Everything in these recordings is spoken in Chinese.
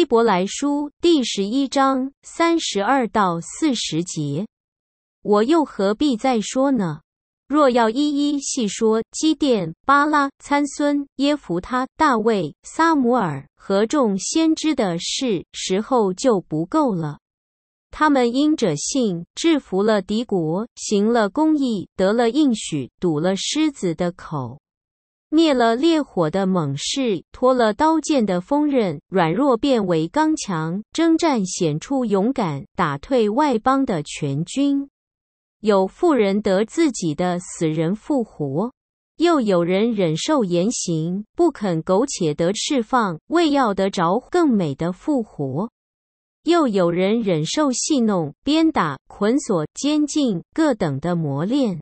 希伯来书第十一章三十二到四十节，我又何必再说呢？若要一一细说基甸、巴拉、参孙、耶弗他、大卫、撒母耳和众先知的事，时候就不够了。他们因着信制服了敌国，行了公义，得了应许，堵了狮子的口。灭了烈火的猛士，脱了刀剑的锋刃，软弱变为刚强，征战显出勇敢，打退外邦的全军。有妇人得自己的死人复活，又有人忍受严刑，不肯苟且得释放，为要得着更美的复活。又有人忍受戏弄、鞭打、捆锁、监禁各等的磨练。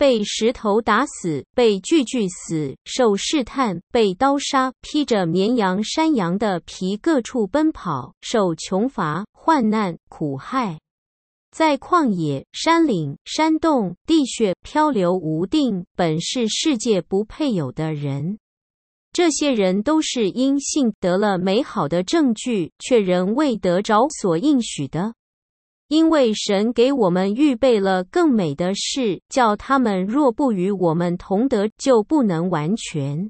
被石头打死，被锯锯死，受试探，被刀杀，披着绵羊、山羊的皮，各处奔跑，受穷乏、患难、苦害。在旷野、山岭、山洞、地穴漂流无定，本是世界不配有的人。这些人都是因信得了美好的证据，却仍未得着所应许的。因为神给我们预备了更美的事，叫他们若不与我们同德，就不能完全。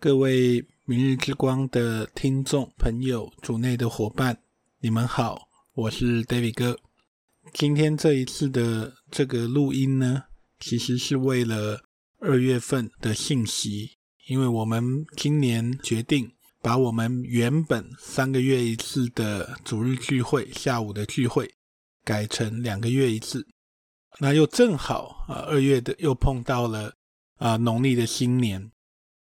各位明日之光的听众朋友、主内的伙伴，你们好，我是 David 哥。今天这一次的这个录音呢，其实是为了二月份的信息。因为我们今年决定把我们原本三个月一次的主日聚会、下午的聚会改成两个月一次，那又正好啊，二月的又碰到了啊农历的新年，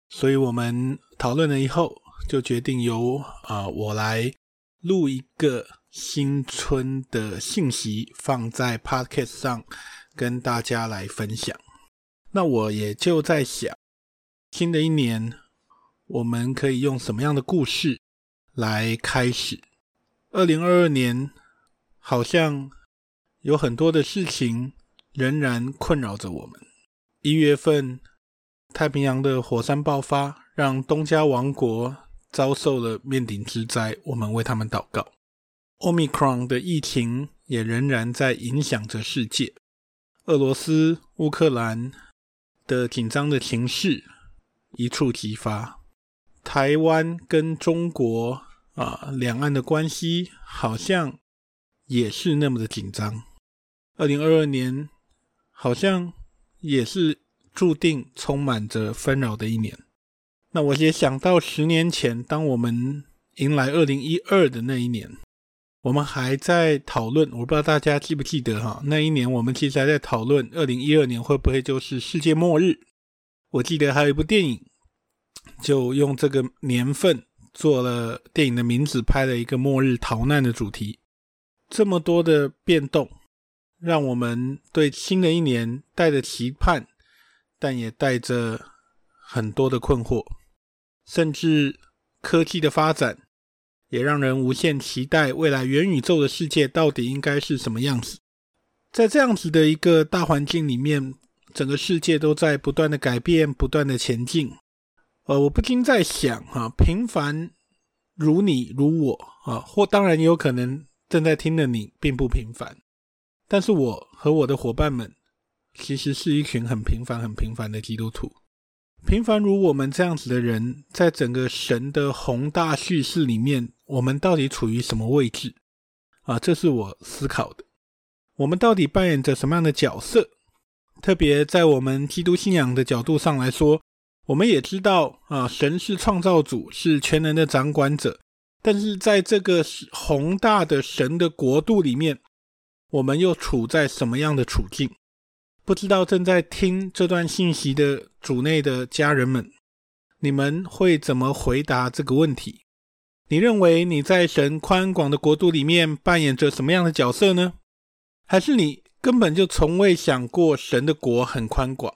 所以我们讨论了以后，就决定由啊我来录一个新春的信息放在 Podcast 上跟大家来分享。那我也就在想。新的一年，我们可以用什么样的故事来开始？二零二二年好像有很多的事情仍然困扰着我们。一月份，太平洋的火山爆发，让东加王国遭受了面顶之灾，我们为他们祷告。Omicron 的疫情也仍然在影响着世界。俄罗斯、乌克兰的紧张的情势。一触即发，台湾跟中国啊，两岸的关系好像也是那么的紧张。二零二二年好像也是注定充满着纷扰的一年。那我也想到十年前，当我们迎来二零一二的那一年，我们还在讨论，我不知道大家记不记得哈？那一年我们其实还在讨论，二零一二年会不会就是世界末日？我记得还有一部电影，就用这个年份做了电影的名字，拍了一个末日逃难的主题。这么多的变动，让我们对新的一年带着期盼，但也带着很多的困惑。甚至科技的发展，也让人无限期待未来元宇宙的世界到底应该是什么样子。在这样子的一个大环境里面。整个世界都在不断的改变，不断的前进。呃，我不禁在想，哈、啊，平凡如你如我，啊，或当然也有可能正在听的你并不平凡，但是我和我的伙伴们其实是一群很平凡、很平凡的基督徒。平凡如我们这样子的人，在整个神的宏大叙事里面，我们到底处于什么位置？啊，这是我思考的。我们到底扮演着什么样的角色？特别在我们基督信仰的角度上来说，我们也知道啊，神是创造主，是全能的掌管者。但是在这个宏大的神的国度里面，我们又处在什么样的处境？不知道正在听这段信息的主内的家人们，你们会怎么回答这个问题？你认为你在神宽广的国度里面扮演着什么样的角色呢？还是你？根本就从未想过神的国很宽广。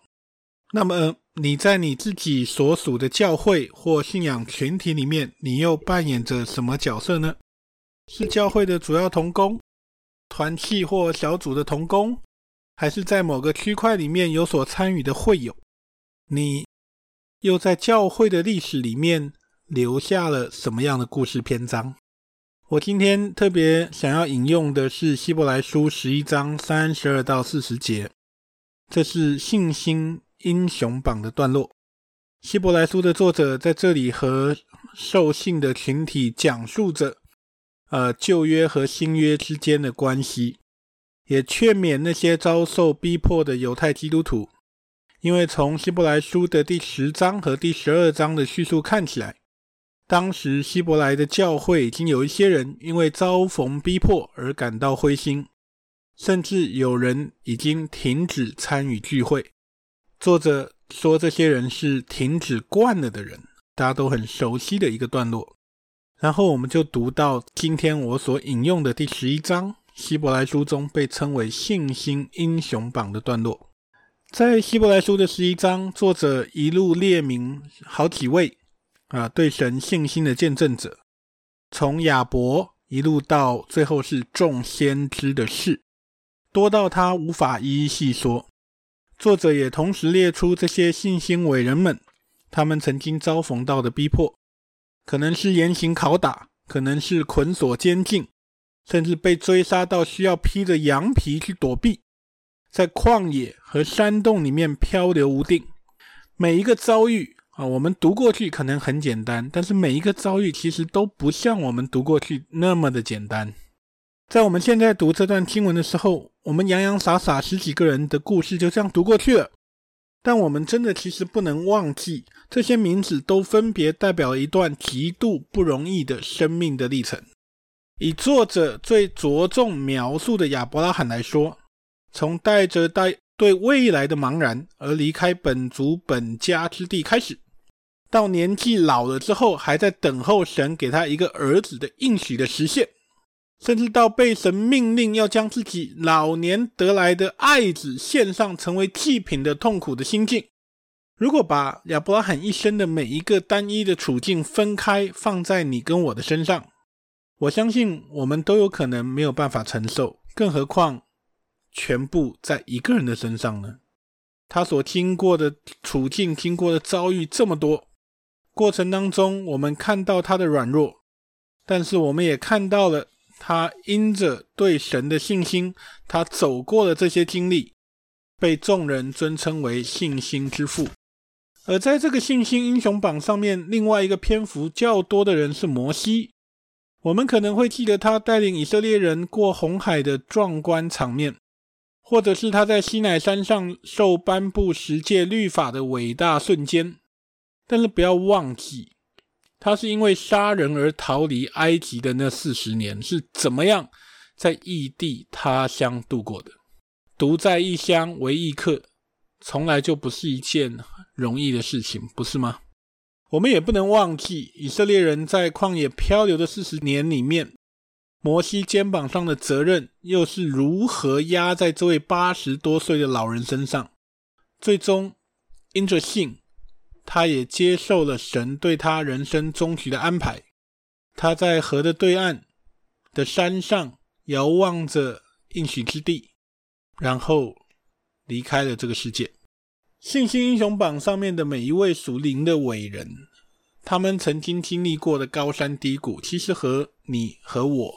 那么你在你自己所属的教会或信仰群体里面，你又扮演着什么角色呢？是教会的主要同工、团契或小组的同工，还是在某个区块里面有所参与的会友？你又在教会的历史里面留下了什么样的故事篇章？我今天特别想要引用的是希伯来书十一章三十二到四十节，这是信心英雄榜的段落。希伯来书的作者在这里和受信的群体讲述着，呃，旧约和新约之间的关系，也劝勉那些遭受逼迫的犹太基督徒，因为从希伯来书的第十章和第十二章的叙述看起来。当时希伯来的教会已经有一些人因为遭逢逼迫而感到灰心，甚至有人已经停止参与聚会。作者说这些人是停止惯了的人，大家都很熟悉的一个段落。然后我们就读到今天我所引用的第十一章，希伯来书中被称为信心英雄榜的段落。在希伯来书的十一章，作者一路列明好几位。啊，对神信心的见证者，从亚伯一路到最后是众先知的事，多到他无法一一细说。作者也同时列出这些信心伟人们，他们曾经遭逢到的逼迫，可能是严刑拷打，可能是捆锁监禁，甚至被追杀到需要披着羊皮去躲避，在旷野和山洞里面漂流无定，每一个遭遇。啊，我们读过去可能很简单，但是每一个遭遇其实都不像我们读过去那么的简单。在我们现在读这段经文的时候，我们洋洋洒洒十几个人的故事就这样读过去了。但我们真的其实不能忘记，这些名字都分别代表了一段极度不容易的生命的历程。以作者最着重描述的亚伯拉罕来说，从带着带对未来的茫然而离开本族本家之地开始。到年纪老了之后，还在等候神给他一个儿子的应许的实现，甚至到被神命令要将自己老年得来的爱子献上成为祭品的痛苦的心境。如果把亚伯拉罕一生的每一个单一的处境分开放在你跟我的身上，我相信我们都有可能没有办法承受，更何况全部在一个人的身上呢？他所经过的处境、经过的遭遇这么多。过程当中，我们看到他的软弱，但是我们也看到了他因着对神的信心，他走过了这些经历，被众人尊称为信心之父。而在这个信心英雄榜上面，另外一个篇幅较多的人是摩西。我们可能会记得他带领以色列人过红海的壮观场面，或者是他在西乃山上受颁布十诫律法的伟大瞬间。但是不要忘记，他是因为杀人而逃离埃及的那四十年是怎么样在异地他乡度过的。独在异乡为异客，从来就不是一件容易的事情，不是吗？我们也不能忘记，以色列人在旷野漂流的四十年里面，摩西肩膀上的责任又是如何压在这位八十多岁的老人身上，最终因着信。他也接受了神对他人生终局的安排。他在河的对岸的山上遥望着应许之地，然后离开了这个世界。信心英雄榜上面的每一位属灵的伟人，他们曾经经历过的高山低谷，其实和你和我，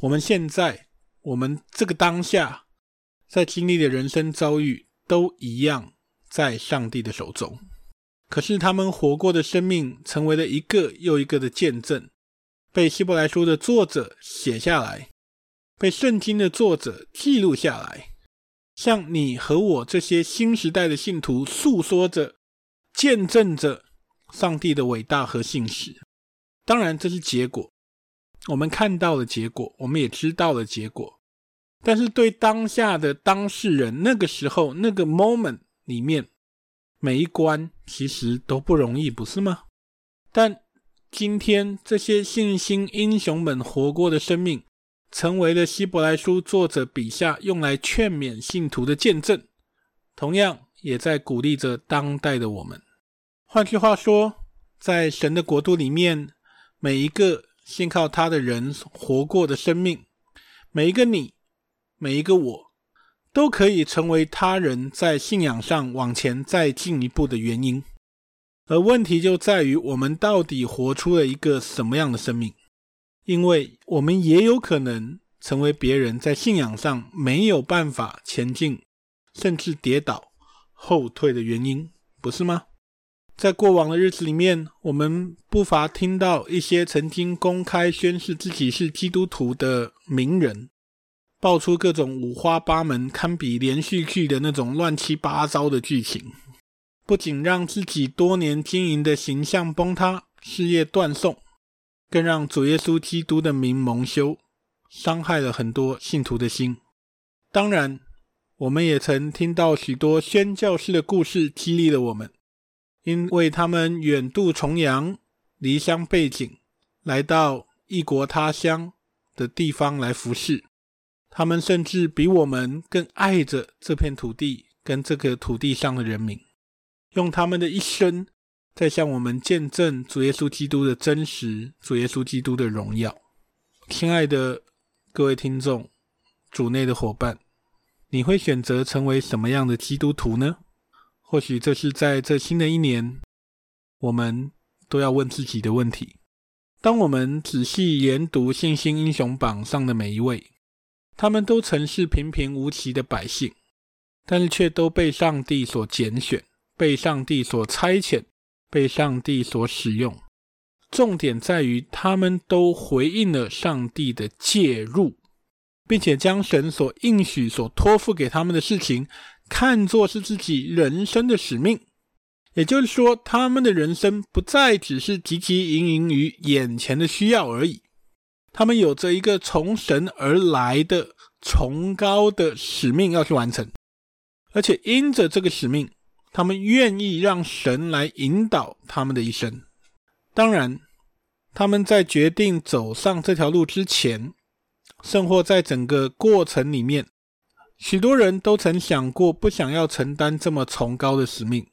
我们现在，我们这个当下，在经历的人生遭遇，都一样，在上帝的手中。可是他们活过的生命，成为了一个又一个的见证，被希伯来书的作者写下来，被圣经的作者记录下来，向你和我这些新时代的信徒诉说着、见证着上帝的伟大和信实。当然，这是结果，我们看到了结果，我们也知道了结果。但是，对当下的当事人，那个时候那个 moment 里面。每一关其实都不容易，不是吗？但今天这些信心英雄们活过的生命，成为了希伯来书作者笔下用来劝勉信徒的见证，同样也在鼓励着当代的我们。换句话说，在神的国度里面，每一个信靠他的人活过的生命，每一个你，每一个我。都可以成为他人在信仰上往前再进一步的原因，而问题就在于我们到底活出了一个什么样的生命？因为我们也有可能成为别人在信仰上没有办法前进，甚至跌倒、后退的原因，不是吗？在过往的日子里面，我们不乏听到一些曾经公开宣誓自己是基督徒的名人。爆出各种五花八门、堪比连续剧的那种乱七八糟的剧情，不仅让自己多年经营的形象崩塌、事业断送，更让主耶稣基督的名蒙羞，伤害了很多信徒的心。当然，我们也曾听到许多宣教士的故事，激励了我们，因为他们远渡重洋、离乡背井，来到异国他乡的地方来服侍。他们甚至比我们更爱着这片土地跟这个土地上的人民，用他们的一生在向我们见证主耶稣基督的真实，主耶稣基督的荣耀。亲爱的各位听众，主内的伙伴，你会选择成为什么样的基督徒呢？或许这是在这新的一年，我们都要问自己的问题。当我们仔细研读信心英雄榜上的每一位，他们都曾是平平无奇的百姓，但是却都被上帝所拣选，被上帝所差遣。被上帝所使用，重点在于他们都回应了上帝的介入，并且将神所应许、所托付给他们的事情看作是自己人生的使命。也就是说，他们的人生不再只是汲汲营营于眼前的需要而已，他们有着一个从神而来的崇高的使命要去完成，而且因着这个使命。他们愿意让神来引导他们的一生。当然，他们在决定走上这条路之前，甚或在整个过程里面，许多人都曾想过不想要承担这么崇高的使命。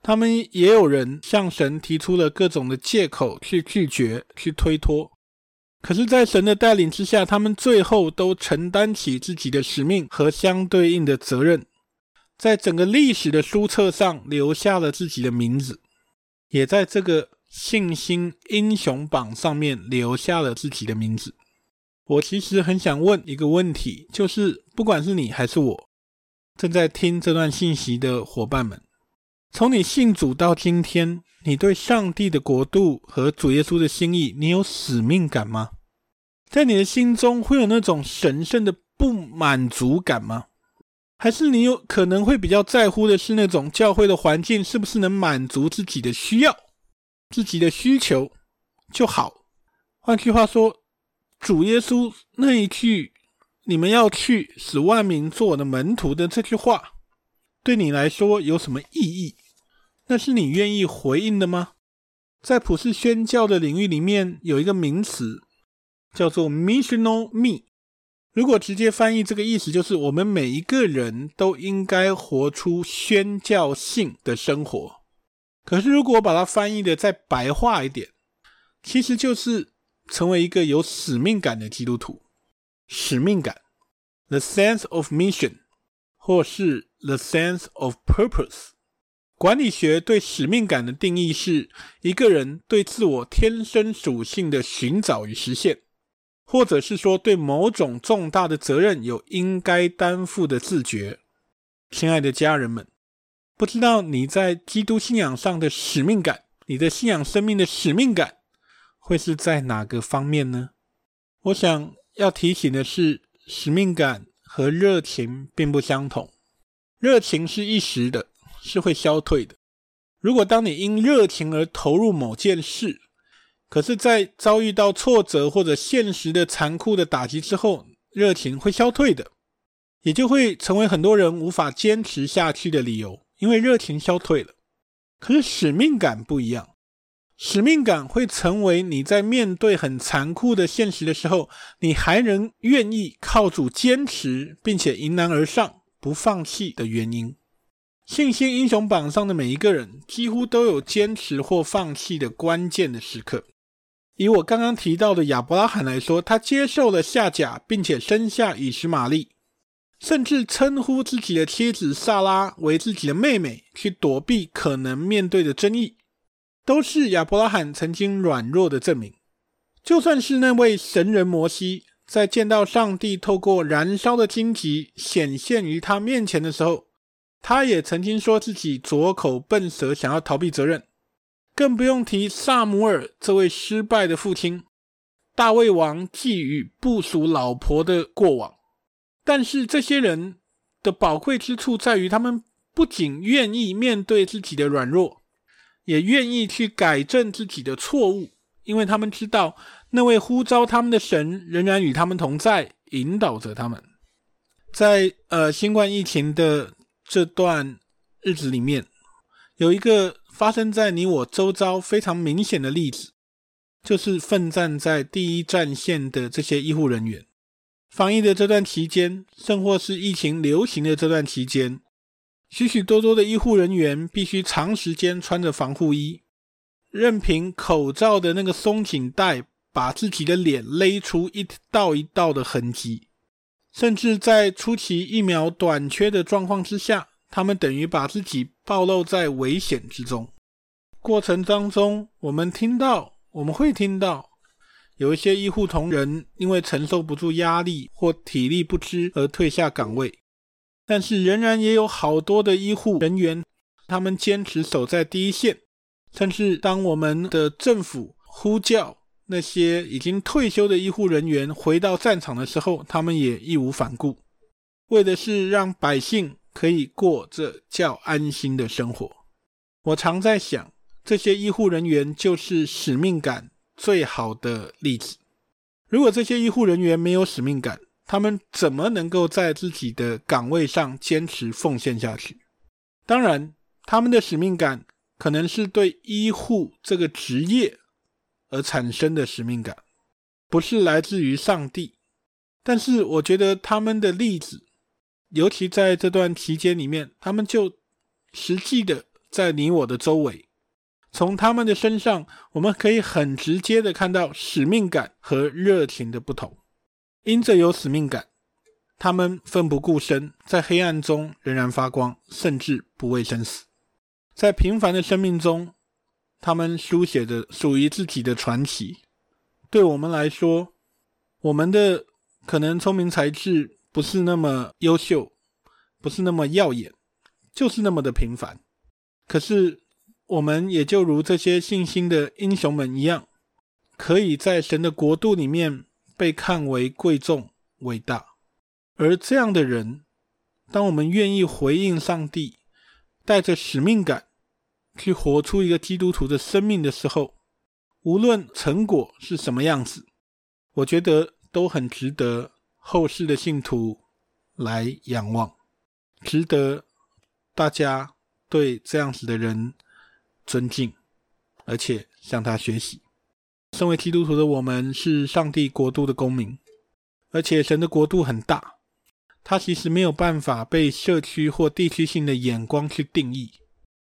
他们也有人向神提出了各种的借口去拒绝、去推脱。可是，在神的带领之下，他们最后都承担起自己的使命和相对应的责任。在整个历史的书册上留下了自己的名字，也在这个信心英雄榜上面留下了自己的名字。我其实很想问一个问题，就是不管是你还是我，正在听这段信息的伙伴们，从你信主到今天，你对上帝的国度和主耶稣的心意，你有使命感吗？在你的心中会有那种神圣的不满足感吗？还是你有可能会比较在乎的是那种教会的环境是不是能满足自己的需要、自己的需求就好？换句话说，主耶稣那一句“你们要去，使万民做我的门徒”的这句话，对你来说有什么意义？那是你愿意回应的吗？在普世宣教的领域里面，有一个名词叫做 “missional me”。如果直接翻译这个意思，就是我们每一个人都应该活出宣教性的生活。可是，如果把它翻译的再白话一点，其实就是成为一个有使命感的基督徒。使命感，the sense of mission，或是 the sense of purpose。管理学对使命感的定义是一个人对自我天生属性的寻找与实现。或者是说，对某种重大的责任有应该担负的自觉。亲爱的家人们，不知道你在基督信仰上的使命感，你的信仰生命的使命感，会是在哪个方面呢？我想要提醒的是，使命感和热情并不相同。热情是一时的，是会消退的。如果当你因热情而投入某件事，可是，在遭遇到挫折或者现实的残酷的打击之后，热情会消退的，也就会成为很多人无法坚持下去的理由，因为热情消退了。可是使命感不一样，使命感会成为你在面对很残酷的现实的时候，你还能愿意靠主坚持，并且迎难而上，不放弃的原因。信心英雄榜上的每一个人，几乎都有坚持或放弃的关键的时刻。以我刚刚提到的亚伯拉罕来说，他接受了夏甲，并且生下以实玛利，甚至称呼自己的妻子撒拉为自己的妹妹，去躲避可能面对的争议，都是亚伯拉罕曾经软弱的证明。就算是那位神人摩西，在见到上帝透过燃烧的荆棘显现于他面前的时候，他也曾经说自己拙口笨舌，想要逃避责任。更不用提萨姆尔这位失败的父亲，大卫王寄予部属老婆的过往。但是这些人的宝贵之处在于，他们不仅愿意面对自己的软弱，也愿意去改正自己的错误，因为他们知道那位呼召他们的神仍然与他们同在，引导着他们。在呃新冠疫情的这段日子里面，有一个。发生在你我周遭非常明显的例子，就是奋战在第一战线的这些医护人员。防疫的这段期间，甚或是疫情流行的这段期间，许许多多的医护人员必须长时间穿着防护衣，任凭口罩的那个松紧带把自己的脸勒出一道一道的痕迹，甚至在初期疫苗短缺的状况之下，他们等于把自己暴露在危险之中。过程当中，我们听到，我们会听到有一些医护同仁因为承受不住压力或体力不支而退下岗位，但是仍然也有好多的医护人员，他们坚持守在第一线。甚至当我们的政府呼叫那些已经退休的医护人员回到战场的时候，他们也义无反顾，为的是让百姓可以过这较安心的生活。我常在想，这些医护人员就是使命感最好的例子。如果这些医护人员没有使命感，他们怎么能够在自己的岗位上坚持奉献下去？当然，他们的使命感。可能是对医护这个职业而产生的使命感，不是来自于上帝。但是我觉得他们的例子，尤其在这段期间里面，他们就实际的在你我的周围，从他们的身上，我们可以很直接的看到使命感和热情的不同。因着有使命感，他们奋不顾身，在黑暗中仍然发光，甚至不畏生死。在平凡的生命中，他们书写着属于自己的传奇。对我们来说，我们的可能聪明才智不是那么优秀，不是那么耀眼，就是那么的平凡。可是，我们也就如这些信心的英雄们一样，可以在神的国度里面被看为贵重、伟大。而这样的人，当我们愿意回应上帝，带着使命感，去活出一个基督徒的生命的时候，无论成果是什么样子，我觉得都很值得后世的信徒来仰望，值得大家对这样子的人尊敬，而且向他学习。身为基督徒的我们是上帝国度的公民，而且神的国度很大，它其实没有办法被社区或地区性的眼光去定义。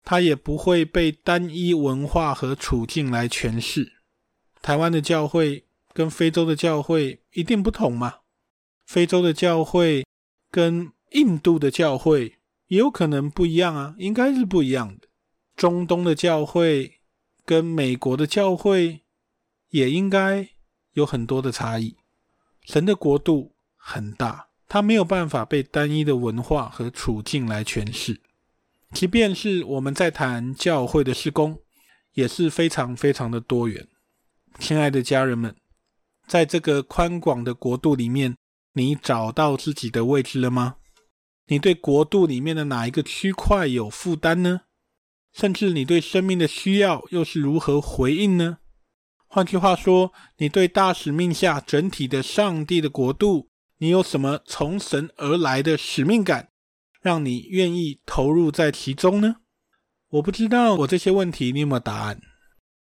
他也不会被单一文化和处境来诠释。台湾的教会跟非洲的教会一定不同吗？非洲的教会跟印度的教会也有可能不一样啊，应该是不一样的。中东的教会跟美国的教会也应该有很多的差异。神的国度很大，他没有办法被单一的文化和处境来诠释。即便是我们在谈教会的施工，也是非常非常的多元。亲爱的家人们，在这个宽广的国度里面，你找到自己的位置了吗？你对国度里面的哪一个区块有负担呢？甚至你对生命的需要又是如何回应呢？换句话说，你对大使命下整体的上帝的国度，你有什么从神而来的使命感？让你愿意投入在其中呢？我不知道我这些问题你有没有答案。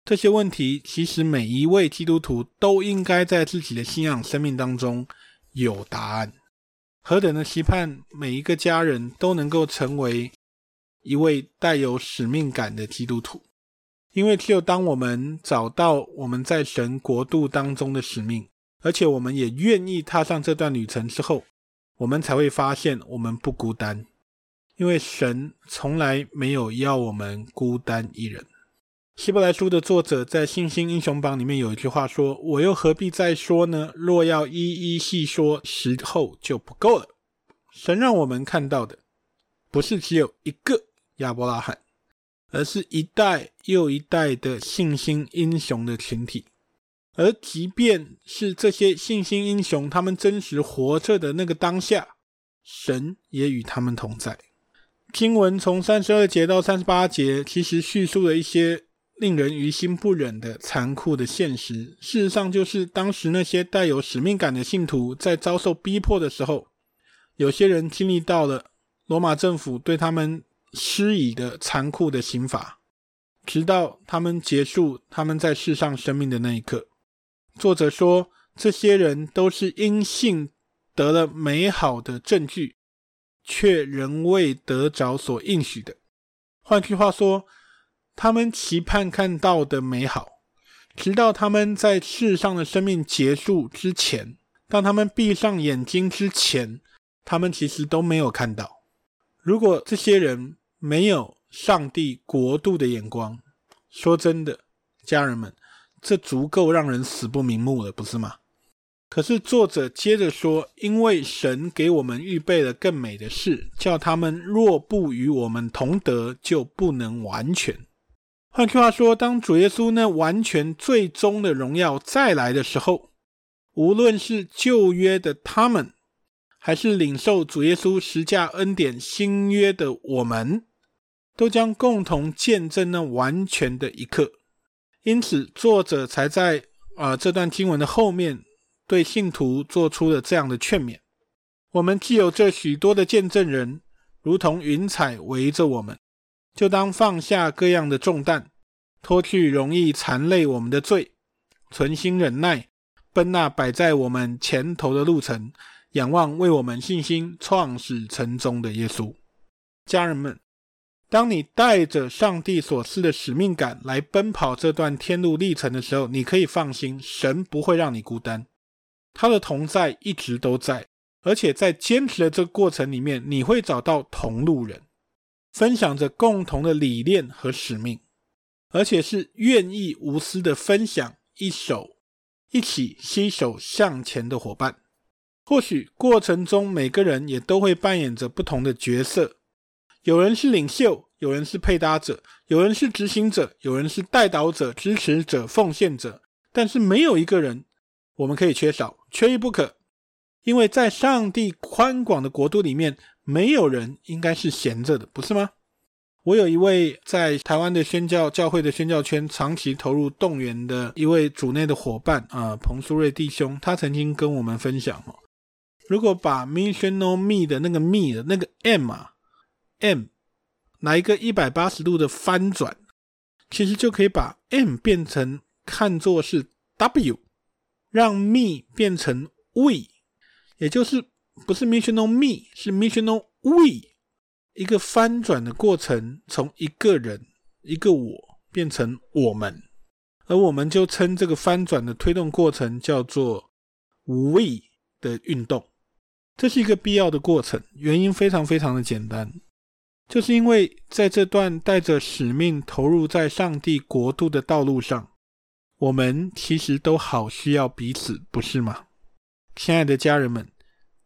这些问题其实每一位基督徒都应该在自己的信仰生命当中有答案。何等的期盼每一个家人都能够成为一位带有使命感的基督徒，因为只有当我们找到我们在神国度当中的使命，而且我们也愿意踏上这段旅程之后。我们才会发现我们不孤单，因为神从来没有要我们孤单一人。希伯来书的作者在信心英雄榜里面有一句话说：“我又何必再说呢？若要一一细说，时候就不够了。”神让我们看到的，不是只有一个亚伯拉罕，而是一代又一代的信心英雄的群体。而即便是这些信心英雄，他们真实活着的那个当下，神也与他们同在。经文从三十二节到三十八节，其实叙述了一些令人于心不忍的残酷的现实。事实上，就是当时那些带有使命感的信徒在遭受逼迫的时候，有些人经历到了罗马政府对他们施以的残酷的刑罚，直到他们结束他们在世上生命的那一刻。作者说，这些人都是因信得了美好的证据，却仍未得着所应许的。换句话说，他们期盼看到的美好，直到他们在世上的生命结束之前，当他们闭上眼睛之前，他们其实都没有看到。如果这些人没有上帝国度的眼光，说真的，家人们，这足够让人死不瞑目了，不是吗？可是作者接着说：“因为神给我们预备了更美的事，叫他们若不与我们同德，就不能完全。”换句话说，当主耶稣那完全最终的荣耀再来的时候，无论是旧约的他们，还是领受主耶稣十架恩典新约的我们，都将共同见证那完全的一刻。因此，作者才在啊、呃、这段经文的后面。对信徒做出了这样的劝勉：我们既有这许多的见证人，如同云彩围着我们，就当放下各样的重担，脱去容易缠累我们的罪，存心忍耐，奔那摆在我们前头的路程，仰望为我们信心创始成终的耶稣。家人们，当你带着上帝所赐的使命感来奔跑这段天路历程的时候，你可以放心，神不会让你孤单。他的同在一直都在，而且在坚持的这个过程里面，你会找到同路人，分享着共同的理念和使命，而且是愿意无私的分享，一手一起携手向前的伙伴。或许过程中每个人也都会扮演着不同的角色，有人是领袖，有人是配搭者，有人是执行者，有人是带导者、支持者、奉献者，但是没有一个人。我们可以缺少，缺一不可，因为在上帝宽广的国度里面，没有人应该是闲着的，不是吗？我有一位在台湾的宣教教会的宣教圈长期投入动员的一位主内的伙伴啊、呃，彭苏瑞弟兄，他曾经跟我们分享哦，如果把 missional me 的那个 me 的那个 m 啊 m 来一个一百八十度的翻转，其实就可以把 m 变成看作是 w。让 me 变成 we，也就是不是 missional me，是 missional we，一个翻转的过程，从一个人、一个我变成我们，而我们就称这个翻转的推动过程叫做 we 的运动。这是一个必要的过程，原因非常非常的简单，就是因为在这段带着使命投入在上帝国度的道路上。我们其实都好需要彼此，不是吗？亲爱的家人们，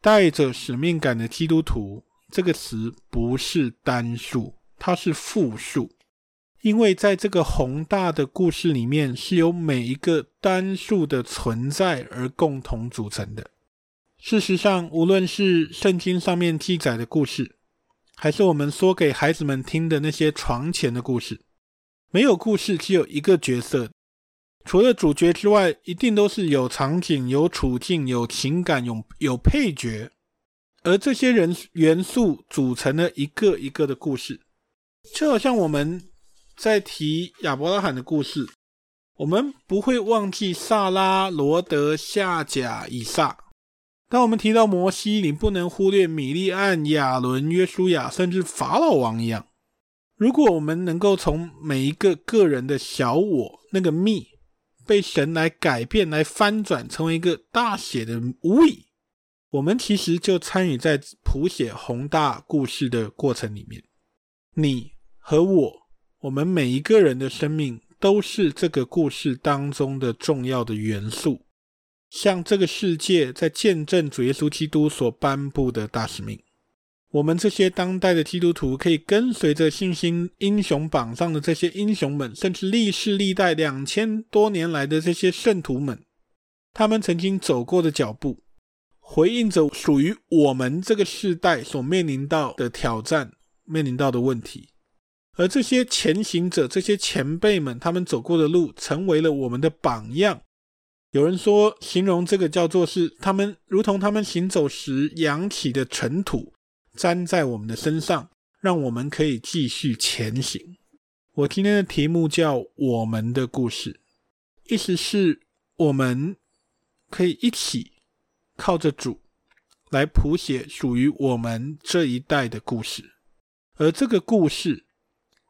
带着使命感的基督徒这个词不是单数，它是复数，因为在这个宏大的故事里面，是由每一个单数的存在而共同组成的。事实上，无论是圣经上面记载的故事，还是我们说给孩子们听的那些床前的故事，没有故事只有一个角色。除了主角之外，一定都是有场景、有处境、有情感、有有配角，而这些人元素组成了一个一个的故事。就好像我们在提亚伯拉罕的故事，我们不会忘记萨拉、罗德、夏甲、以撒。当我们提到摩西，你不能忽略米利暗、亚伦、约书亚，甚至法老王一样。如果我们能够从每一个个人的小我那个 me。被神来改变、来翻转，成为一个大写的 we，我们其实就参与在谱写宏大故事的过程里面。你和我，我们每一个人的生命都是这个故事当中的重要的元素，向这个世界在见证主耶稣基督所颁布的大使命。我们这些当代的基督徒，可以跟随着信心英雄榜上的这些英雄们，甚至历世历代两千多年来的这些圣徒们，他们曾经走过的脚步，回应着属于我们这个世代所面临到的挑战、面临到的问题。而这些前行者、这些前辈们，他们走过的路，成为了我们的榜样。有人说，形容这个叫做是他们如同他们行走时扬起的尘土。粘在我们的身上，让我们可以继续前行。我今天的题目叫《我们的故事》，意思是我们可以一起靠着主来谱写属于我们这一代的故事。而这个故事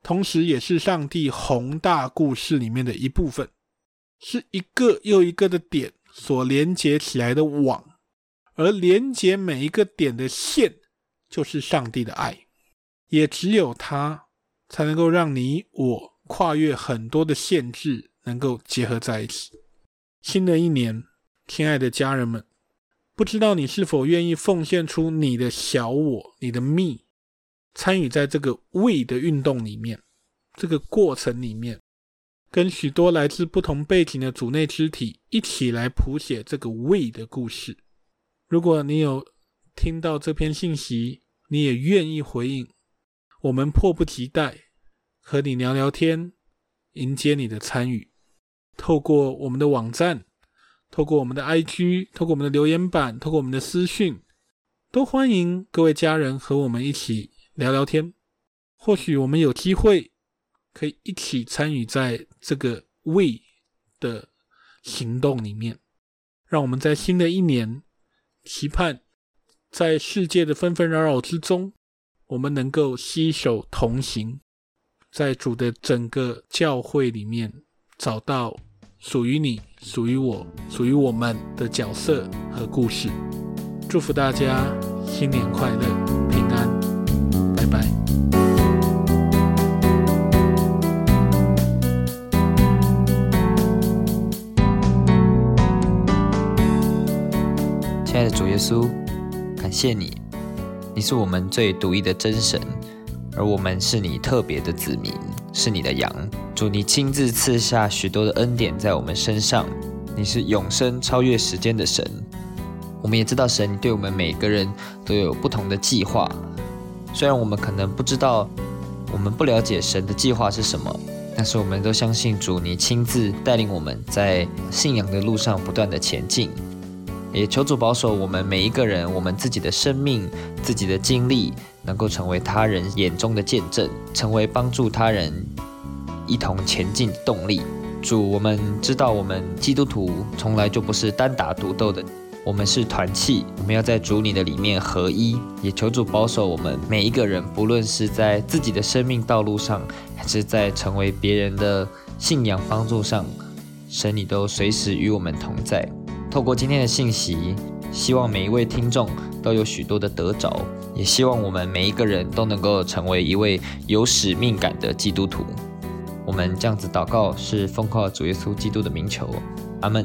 同时也是上帝宏大故事里面的一部分，是一个又一个的点所连接起来的网，而连接每一个点的线，就是上帝的爱，也只有他才能够让你我跨越很多的限制，能够结合在一起。新的一年，亲爱的家人们，不知道你是否愿意奉献出你的小我、你的 me，参与在这个 we 的运动里面，这个过程里面，跟许多来自不同背景的主内肢体一起来谱写这个 we 的故事。如果你有听到这篇信息，你也愿意回应，我们迫不及待和你聊聊天，迎接你的参与。透过我们的网站，透过我们的 IG，透过我们的留言板，透过我们的私讯，都欢迎各位家人和我们一起聊聊天。或许我们有机会可以一起参与在这个 We 的行动里面，让我们在新的一年期盼，在世界的纷纷扰扰之中，我们能够携手同行，在主的整个教会里面找到。属于你，属于我，属于我们的角色和故事。祝福大家新年快乐，亲爱的主耶稣，感谢你，你是我们最独一的真神，而我们是你特别的子民。是你的羊，主，你亲自赐下许多的恩典在我们身上。你是永生超越时间的神。我们也知道，神对我们每个人都有不同的计划。虽然我们可能不知道，我们不了解神的计划是什么，但是我们都相信主，你亲自带领我们在信仰的路上不断的前进。也求主保守我们每一个人，我们自己的生命、自己的经历，能够成为他人眼中的见证，成为帮助他人一同前进的动力。主，我们知道，我们基督徒从来就不是单打独斗的，我们是团契，我们要在主你的里面合一。也求主保守我们每一个人，不论是在自己的生命道路上，还是在成为别人的信仰帮助上，神你都随时与我们同在。透过今天的信息，希望每一位听众都有许多的得着，也希望我们每一个人都能够成为一位有使命感的基督徒。我们这样子祷告，是奉靠主耶稣基督的名求，阿门。